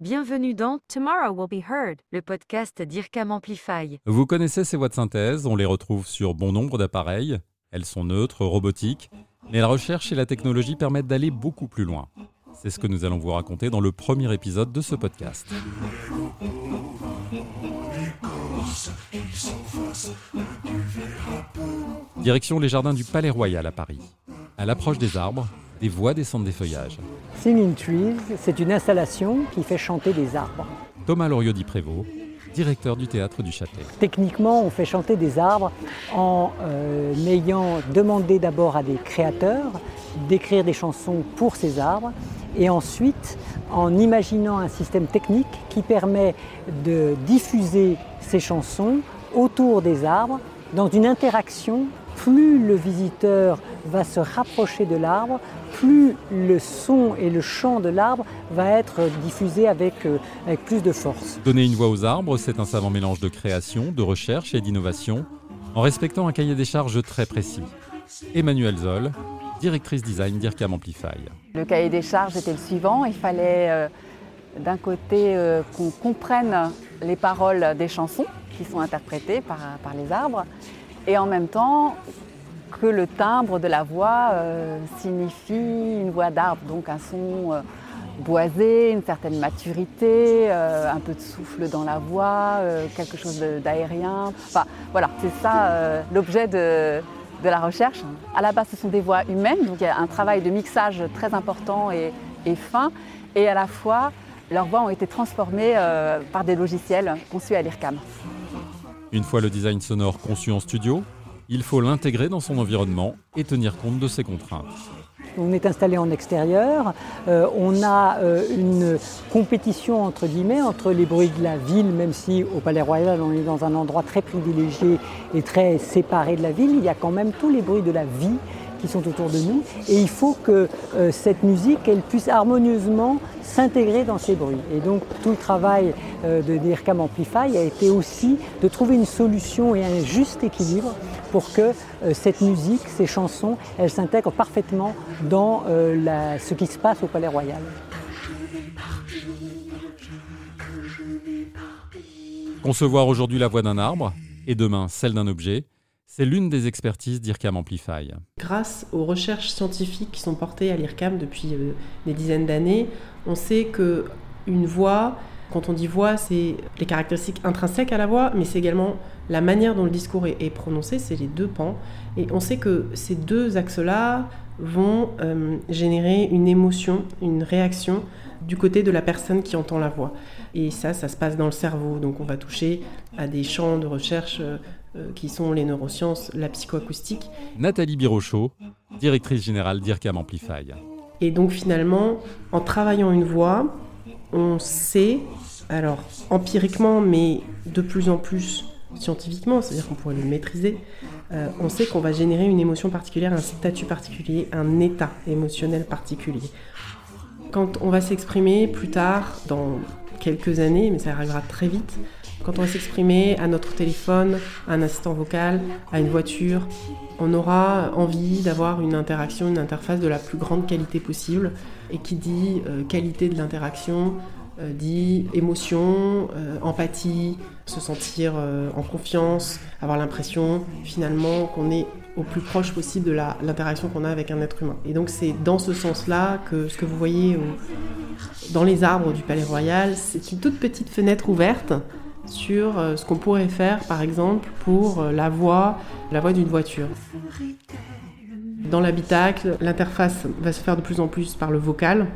Bienvenue dans Tomorrow Will Be Heard, le podcast d'IRCAM Amplify. Vous connaissez ces voix de synthèse, on les retrouve sur bon nombre d'appareils. Elles sont neutres, robotiques, mais la recherche et la technologie permettent d'aller beaucoup plus loin. C'est ce que nous allons vous raconter dans le premier épisode de ce podcast. Direction les jardins du Palais Royal à Paris. À l'approche des arbres, des voix descendent des feuillages. Singing Trees, c'est une installation qui fait chanter des arbres. Thomas Loriot Prévost, directeur du théâtre du Châtelet. Techniquement, on fait chanter des arbres en euh, ayant demandé d'abord à des créateurs d'écrire des chansons pour ces arbres et ensuite en imaginant un système technique qui permet de diffuser ces chansons autour des arbres dans une interaction. Plus le visiteur va se rapprocher de l'arbre, plus le son et le chant de l'arbre va être diffusé avec, euh, avec plus de force. Donner une voix aux arbres, c'est un savant mélange de création, de recherche et d'innovation, en respectant un cahier des charges très précis. Emmanuel Zoll, directrice design d'IRCAM Amplify. Le cahier des charges était le suivant, il fallait euh, d'un côté euh, qu'on comprenne les paroles des chansons qui sont interprétées par, par les arbres, et en même temps que le timbre de la voix euh, signifie une voix d'arbre, donc un son euh, boisé, une certaine maturité, euh, un peu de souffle dans la voix, quelque chose d'aérien. Enfin voilà, c'est ça l'objet de, la recherche. À la base, ce sont des voix humaines, donc il y a un travail de mixage très important et, et fin, et à la fois, leurs voix ont été transformées par des logiciels conçus à l'IRCAM. Une fois le design sonore conçu en studio, il faut l'intégrer dans son environnement et tenir compte de ses contraintes. On est installé en extérieur, euh, on a euh, une compétition entre guillemets entre les bruits de la ville, même si au Palais Royal on est dans un endroit très privilégié et très séparé de la ville, il y a quand même tous les bruits de la vie qui sont autour de nous. Et il faut que euh, cette musique, elle puisse harmonieusement s'intégrer dans ces bruits. Et donc tout le travail euh, de DIRCAM Amplify a été aussi de trouver une solution et un juste équilibre pour que euh, cette musique, ces chansons, elles s'intègrent parfaitement dans ce qui se passe au Palais Royal. Concevoir aujourd'hui la voix d'un arbre et demain celle d'un objet, c'est l'une des expertises d'IRCAM Amplify. Grâce aux recherches scientifiques qui sont portées à l'IRCAM depuis euh, des dizaines d'années, on sait que une voix, quand on dit voix, c'est les caractéristiques intrinsèques à la voix, mais c'est également la manière dont le discours est, prononcé, c'est les deux pans. Et on sait que ces deux axes-là vont euh, générer une émotion, une réaction du côté de la personne qui entend la voix. Et ça, ça se passe dans le cerveau. Donc on va toucher à des champs de recherche euh, qui sont les neurosciences, la psychoacoustique. Nathalie Birochot, directrice générale d'IRCAM Amplify. Et donc finalement, en travaillant une voix, on sait, alors empiriquement, mais de plus en plus scientifiquement, c'est-à-dire qu'on pourrait le maîtriser, euh, on sait qu'on va générer une émotion particulière, un statut particulier, un état émotionnel particulier. Quand on va s'exprimer plus tard, dans quelques années, mais ça arrivera très vite, quand on va s'exprimer à notre téléphone, à un assistant vocal, à une voiture, on aura envie d'avoir une interaction, une interface de la plus grande qualité possible. Et qui dit euh, qualité de l'interaction, euh, dit émotion, euh, empathie, se sentir en confiance, avoir l'impression finalement qu'on est au plus proche possible de l'interaction qu'on a avec un être humain. Et donc c'est dans ce sens-là que ce que vous voyez dans les arbres du Palais Royal, c'est une toute petite fenêtre ouverte sur euh, ce qu'on pourrait faire, par exemple, pour euh, la voix, la voix d'une voiture. Dans l'habitacle, l'interface va se faire de plus en plus par le vocal,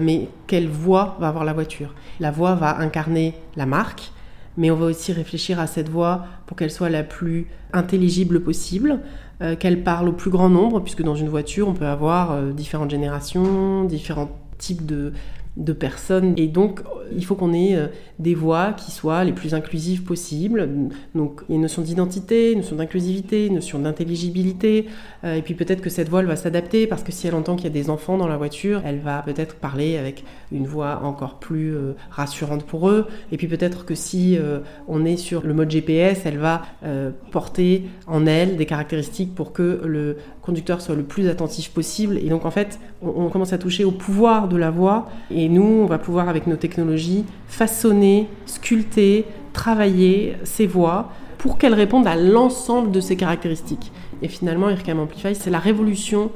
mais quelle voix va avoir la voiture? La voix va incarner la marque, mais on va aussi réfléchir à cette voix pour qu'elle soit la plus intelligible possible, euh, qu'elle parle au plus grand nombre, puisque dans une voiture, on peut avoir différentes générations, différents types de, de personnes. Et donc, il faut qu'on ait euh, des voix qui soient les plus inclusives possibles. Donc, il y a une notion d'identité, une notion d'inclusivité, une notion d'intelligibilité. Euh, et puis peut-être que cette voix, elle va s'adapter parce que si elle entend qu'il y a des enfants dans la voiture, elle va peut-être parler avec une voix encore plus euh, rassurante pour eux. Et puis peut-être que si on est sur le mode GPS, elle va porter en elle des caractéristiques pour que le conducteur soit le plus attentif possible. Et donc, en fait, on, commence à toucher au pouvoir de la voix. Et nous, on va pouvoir, avec nos technologies, façonner, sculpter, travailler ces voix pour qu'elles répondent à l'ensemble de ces caractéristiques. Et finalement, IRCAM Amplify, c'est la révolution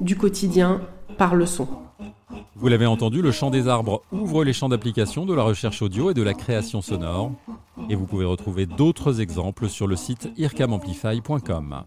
du quotidien par le son. Vous l'avez entendu, le chant des arbres ouvre les champs d'application de la recherche audio et de la création sonore. Et vous pouvez retrouver d'autres exemples sur le site ircamamplify.com.